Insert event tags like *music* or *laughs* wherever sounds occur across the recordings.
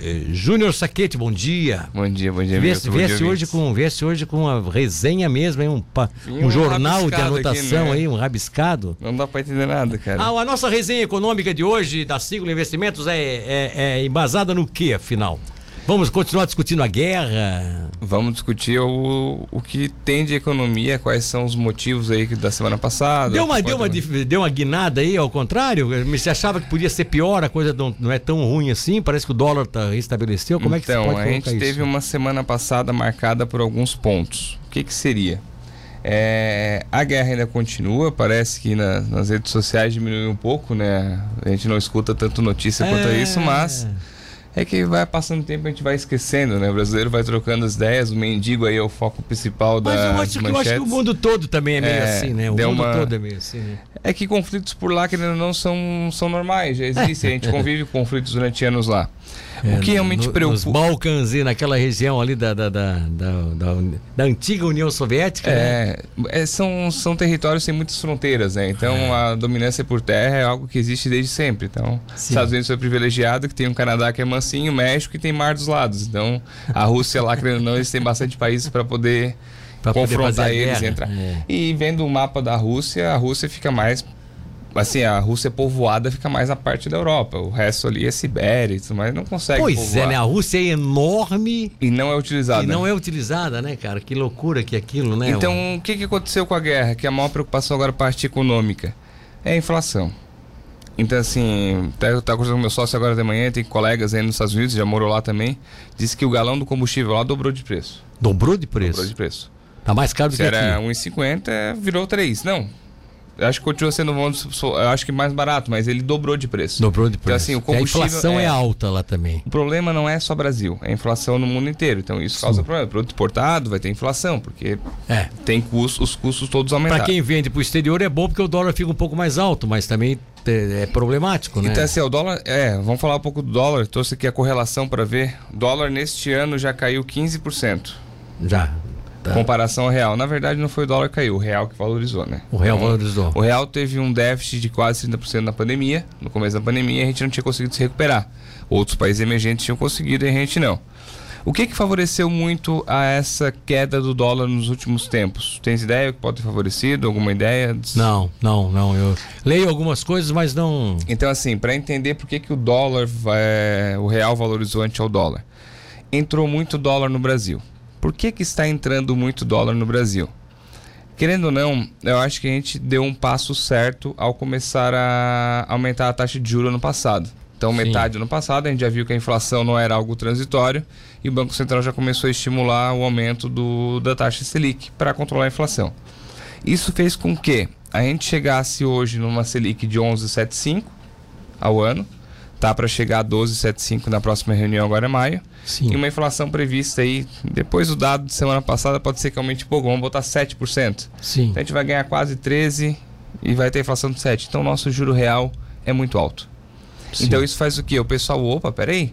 eh, Júnior Saquete, bom dia. Bom dia, bom dia, Viesse, viesse hoje com, viesse hoje com uma resenha mesmo, hein? Um, um um jornal de rabiscado aqui, anotação né? aí, um rabiscado. Não dá pra entender nada, cara. Ah, a nossa resenha econômica de hoje da Sigla Investimentos é, é, é embasada no que, afinal? Vamos continuar discutindo a guerra? Vamos discutir o, o que tem de economia, quais são os motivos aí da semana passada. Deu uma, deu, uma, deu uma guinada aí, ao contrário? Você achava que podia ser pior, a coisa não, não é tão ruim assim? Parece que o dólar tá, restabeleceu. Como é que então, você pode a gente isso? teve uma semana passada marcada por alguns pontos. O que que seria? É, a guerra ainda continua, parece que na- nas redes sociais diminuiu um pouco, né? A gente não escuta tanto notícia quanto É. isso, mas é que vai passando o tempo a gente vai esquecendo, né? O brasileiro vai trocando as ideias, o mendigo aí é o foco principal da Mas eu acho, que, eu acho que o mundo todo também é meio É, assim, né? O mundo uma- todo é meio assim, né? É que conflitos por lá, querendo ou não, são, são normais, já existem. A gente *laughs* convive com conflitos durante anos lá. o que realmente É, no, preocupa. Nos Balcãs e naquela região ali da, da, da, da, da, antiga União Soviética, né? É, é, são, são territórios sem muitas fronteiras, né? Então a dominância por terra é algo que existe desde sempre. Então, Sim. Estados Unidos foi privilegiado, que tem um Canadá que é mansinho, México que tem mar dos lados. Então, a Rússia lá, querendo ou não, eles têm bastante países para poder Pra poder confrontar a eles e entrar. É. E vendo o mapa da Rússia, a Rússia fica mais. Assim, a Rússia povoada fica mais na parte da Europa. O resto ali é Sibéria e tudo mais, não consegue. Pois povoar. é, né? A Rússia é enorme E não é utilizado. e não é utilizada, né, cara? Que loucura que é aquilo, né? Então, o que, que aconteceu com a guerra? Que a maior preocupação agora, a parte econômica, é a inflação. Então, assim, até eu estava conversando com meu sócio agora de manhã, tem colegas aí nos Estados Unidos, já morou lá também, disse que o galão do combustível lá dobrou de preço. Dobrou de preço. Dobrou de preço. Tá mais caro do Se que era aqui. 1,50, virou 3. Não. Eu acho que continua sendo, eu acho que mais barato, mas ele dobrou de preço. Dobrou de preço. assim, o Porque a combustível inflação é... é- alta lá também. O problema não é só Brasil, é a inflação no mundo inteiro. Então isso causa problema. Produto importado vai ter inflação, porque É. tem custos, os custos todos aumentaram. Pra quem vende pro exterior é bom porque o dólar fica um pouco mais alto, mas também é, problemático, né? Então, assim, o dólar. É, vamos falar um pouco do dólar. Trouxe aqui a correlação para ver. O dólar neste ano já caiu 15%. Já. Tá. Comparação ao real. Na verdade, não foi o dólar que caiu, o real que valorizou, né? O real Então, valorizou. O real teve um déficit de quase 30% na pandemia. No começo da pandemia, a gente não tinha conseguido se recuperar. Outros países emergentes tinham conseguido e a gente não. O que, que favoreceu muito a essa queda do dólar nos últimos tempos? Tens ideia que pode ter favorecido? Alguma ideia? Não, não, não. Eu leio algumas coisas, mas não. Então, assim, para entender por que, que o dólar, vai- o real valorizou ante ao dólar. Entrou muito dólar no Brasil. Por que, que está entrando muito dólar no Brasil? Querendo ou não, eu acho que a gente deu um passo certo ao começar a aumentar a taxa de juros no passado. Então, Sim. metade do ano passado, a gente já viu que a inflação não era algo transitório e o Banco Central já começou a estimular o aumento do, da taxa Selic para controlar a inflação. Isso fez com que a gente chegasse hoje numa Selic de 11,75 ao ano, tá para chegar a 12,75 na próxima reunião agora em maio, Sim. e uma inflação prevista aí, depois do dado de semana passada pode ser que aumente um pouco, vamos botar 7%. Sim. Então a gente vai ganhar quase 13 e vai ter inflação de 7. Então o nosso juro real é muito alto. Sim. Então isso faz o quê? O pessoal, opa, peraí.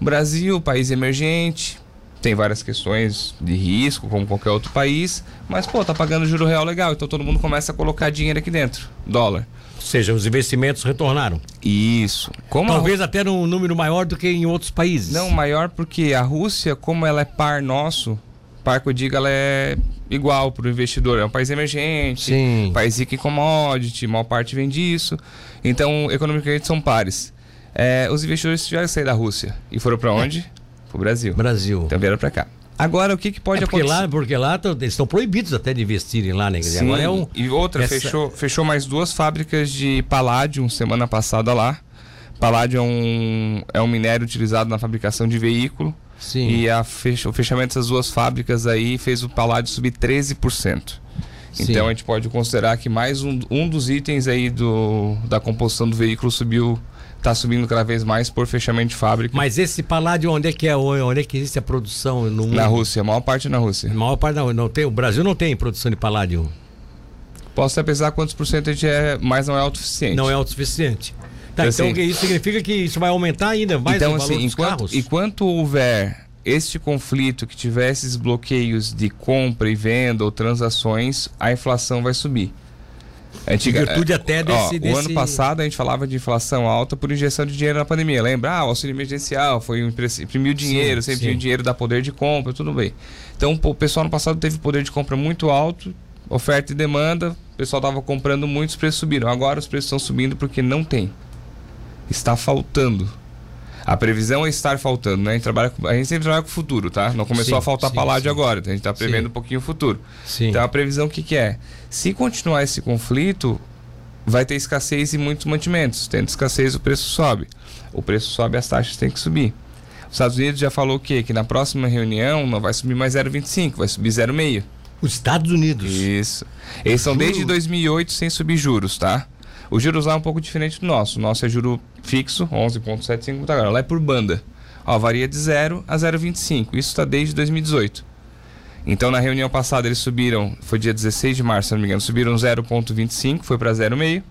Brasil, país emergente, tem várias questões de risco, como qualquer outro país, mas pô, tá pagando juro real legal, então todo mundo começa a colocar dinheiro aqui dentro, dólar. Ou seja, os investimentos retornaram. Isso. Como a Talvez até num número maior do que em outros países. Não, maior porque a Rússia, como ela é par nosso, par que eu digo, ela é igual para o investidor. É um país emergente, Sim. país rico em commodity, maior parte vem disso. Então, economicamente são pares. É, os investidores tiveram que sair da Rússia e foram para onde? Para o Brasil. Brasil. Então vieram para cá. Agora, o que, que pode é porque acontecer? lá, porque lá eles estão proibidos até de investirem lá, né? Sim, Agora é um. E outra, essa- fechou, fechou mais duas fábricas de paládio semana passada lá. Paládio é um, é um minério utilizado na fabricação de veículo. Sim. E fech- o fechamento dessas duas fábricas aí fez o paládio subir 13%. Sim. Então a gente pode considerar que mais um, um dos itens aí do, da composição do veículo subiu, está subindo cada vez mais por fechamento de fábrica. Mas esse paládio, onde é que é? Onde é que existe a produção no mundo? Na Rússia, a maior parte na Rússia. A maior parte não, não tem. O Brasil não tem produção de paládio. Posso até pesar quantos por cento a gente é, mas não é autossuficiente. Não é autossuficiente. Tá, Então, então assim- isso significa que isso vai aumentar ainda mais então, o valor assim, dos enquanto, carros? enquanto houver este conflito que tiver esses bloqueios de compra e venda ou transações, a inflação vai subir. Antiga, em virtude até desse, ó, desse... O ano passado a gente falava de inflação alta por injeção de dinheiro na pandemia. Lembra? Ah, o auxílio emergencial foi imprimiu dinheiro, sim, sempre sim. dinheiro dá poder de compra, tudo bem. Então o pessoal no passado teve poder de compra muito alto, oferta e demanda, o pessoal estava comprando muito, os preços subiram. Agora os preços estão subindo porque não tem. Está faltando. A previsão é estar faltando, né? A gente, trabalha com, a gente sempre trabalha com o futuro, tá? Não começou sim, a faltar sim, sim. agora, então a gente está prevendo um pouquinho o futuro. Então a previsão o que, que é? Se continuar esse conflito, vai ter escassez em muitos mantimentos. Tendo escassez, o preço sobe. O preço sobe, as taxas têm que subir. Os Estados Unidos já falou o quê? Que na próxima reunião não vai subir mais 0,25, vai subir 0,5. Os Estados Unidos. Isso. Eles são desde 2008 sem subir juros, tá? O juros lá é um pouco diferente do nosso. O nosso é juro fixo, 11,75 tá agora. Lá é por banda. Ó, varia de 0 a 0,25. Isso está desde 2018. Então, na reunião passada, eles subiram, foi dia 16 de março, se não me engano, subiram 0,25, foi para 0,5.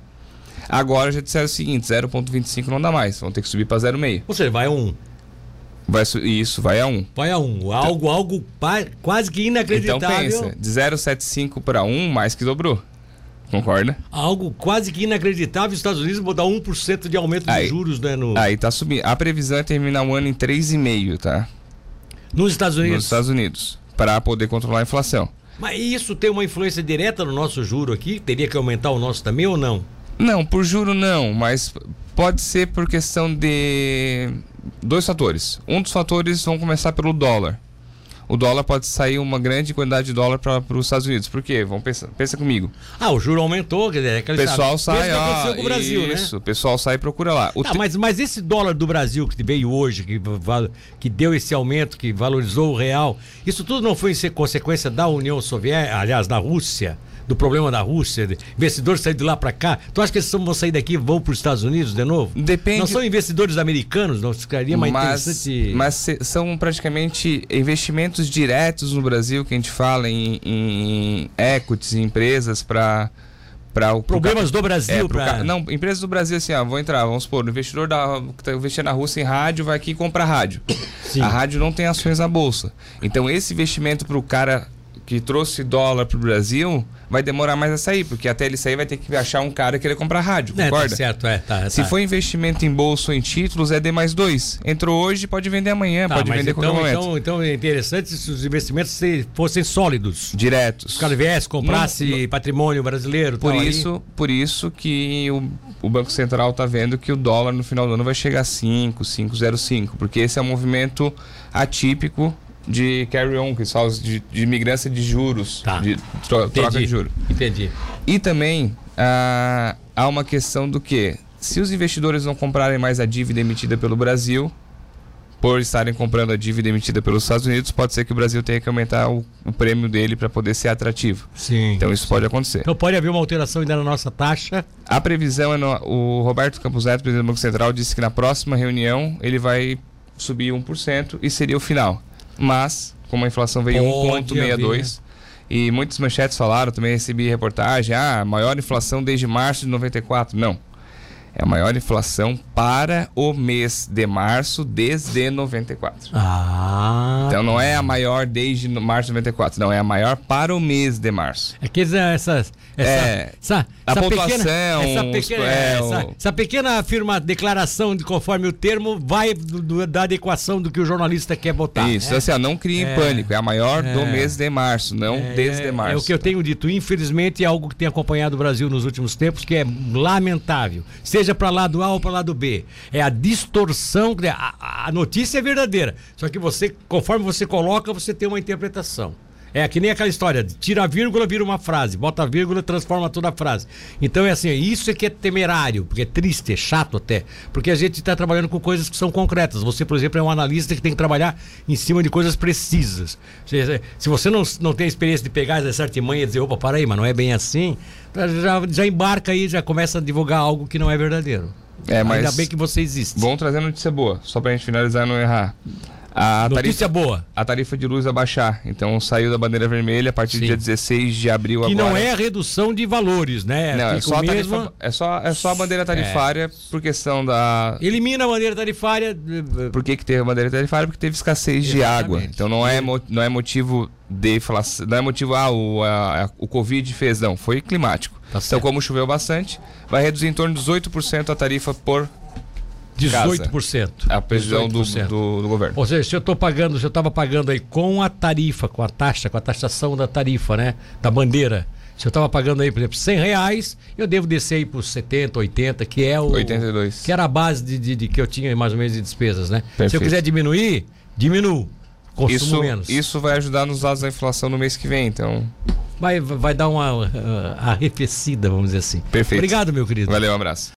Agora já disseram o seguinte: 0,25 não dá mais, vão ter que subir para 0,5. Ou seja, vai a 1. Vai, isso, vai a 1. Vai a 1. Algo, então, algo quase que inacreditável. Então pensa, de 0,75 para 1, mais que dobrou. Concorda? Algo quase que inacreditável. Os Estados Unidos vão dar 1% de aumento aí, de juros, né? No... Aí tá subindo. A previsão é terminar o ano em 3,5, tá? Nos Estados Unidos? Nos Estados Unidos. Para poder controlar a inflação. Mas isso tem uma influência direta no nosso juro aqui? Teria que aumentar o nosso também ou não? Não, por juro não, mas pode ser por questão de dois fatores. Um dos fatores vão começar pelo dólar o dólar pode sair uma grande quantidade de dólar para os Estados Unidos. Por quê? Vamos pensar, pensa comigo. Ah, o juro aumentou, quer dizer, é o pessoal sai, ó, com o Brasil, né? isso, né? o pessoal sai e procura lá. Tá, mas, mas esse dólar do Brasil que veio hoje, que, que deu esse aumento, que valorizou o real, isso tudo não foi consequência da União Soviética, aliás, da Rússia? Do problema da Rússia, investidores saírem de lá para cá. Tu acha que eles vão sair daqui e vão para os Estados Unidos de novo? Depende. Não são investidores americanos, não ficaria mais mas, interessante. Mas são praticamente investimentos diretos no Brasil que a gente fala em, em equities, em empresas para para o problemas pro, do Brasil é, pra... não empresas do Brasil assim ó, vou entrar vamos supor o investidor da, que está investindo na Rússia em rádio vai aqui e compra rádio Sim. a rádio não tem ações na bolsa então esse investimento para o cara que trouxe dólar para o Brasil vai demorar mais a sair, porque até ele sair vai ter que achar um cara que querer comprar rádio, concorda? É, tá certo, é, tá, Se tá. for investimento em bolsa ou em títulos, é D mais dois. Entrou hoje, pode vender amanhã, tá, pode vender então, qualquer momento. Então, então é interessante se os investimentos fossem sólidos. Diretos. Os caras viessem, comprasse patrimônio brasileiro. Por isso, por isso que o, o Banco Central está vendo que o dólar no final do ano vai chegar a 5, 5,05, porque esse é um movimento atípico de carry-on, que são de, de migrância de juros, tá. de tro, troca de juros. Entendi. E também ah, há uma questão do que, se os investidores não comprarem mais a dívida emitida pelo Brasil, por estarem comprando a dívida emitida pelos Estados Unidos, pode ser que o Brasil tenha que aumentar o, o prêmio dele para poder ser atrativo. Sim. Então isso pode acontecer. Então pode haver uma alteração ainda na nossa taxa. A previsão é no, o Roberto Campos Neto, presidente do Banco Central, disse que na próxima reunião ele vai subir 1% e seria o final mas como a inflação veio 1,62 e muitas manchetes falaram, também recebi reportagem, ah, maior inflação desde março de 94. Não. É a maior inflação para o mês de março desde 94. Ah. Então não é a maior desde março de 94, não, é a maior para o mês de março. É que essa, essa, é, essa, a essa pontuação, pequena, essa, pequena, é, essa, essa, pequena afirma, declaração de conforme o termo vai do, do, da adequação do que o jornalista quer botar. Isso, é. assim, ó, não crie é, pânico, é a maior do é. mês de março, não é, desde março. É o que eu tenho dito, infelizmente é algo que tem acompanhado o Brasil nos últimos tempos, que é lamentável. Seja seja para lado A ou para lado B. É a distorção. A, a notícia é verdadeira. Só que você, conforme você coloca, você tem uma interpretação. É que nem aquela história, tira a vírgula, vira uma frase, bota a vírgula, transforma toda a frase. Então é assim, isso é que é temerário, porque é triste, é chato até, porque a gente está trabalhando com coisas que são concretas. Você, por exemplo, é um analista que tem que trabalhar em cima de coisas precisas. Se, se você não, não tem experiência de pegar essa artimanha e dizer, opa, para aí, mas não é bem assim, já, já embarca aí, já começa a divulgar algo que não é verdadeiro. É, mas Ainda bem que você existe. Bom trazer notícia boa, só para a gente finalizar e não errar. A Notícia tarifa, boa. a tarifa de luz vai baixar. Então saiu da bandeira vermelha a partir Sim. do dia 16 de abril Que agora. não é a redução de valores, né? Não, é só, mesmo- tarifa, é, só, é só a bandeira tarifária por questão da. Elimina a bandeira tarifária. eh, Por que, que teve a bandeira tarifária? Porque teve escassez de Exatamente. água. Então não é, não é motivo de inflação. Não é motivo, ah, o, a- o Covid fez, não. Foi climático. Tá então, como choveu bastante, vai reduzir em torno de 18% a tarifa por 18%. a previsão do, 18%. do, do governo. Ou seja, se eu estou pagando, se eu estava pagando aí com a tarifa, com a taxa, com a taxação da tarifa, né? Da bandeira. Se eu estava pagando aí, por exemplo, 100 reais, eu devo descer aí por 70, 80, que é o. 82. Que era a base de, de- de que eu tinha mais ou menos de despesas, né? Se eu Perfeito. quiser diminuir, diminuo. Consumo Isso, menos. isso vai ajudar nos dados da inflação no mês que vem. Então, Vai, vai dar uma uh, arrefecida, vamos dizer assim. Perfeito. Obrigado, meu querido. valeu, um abraço.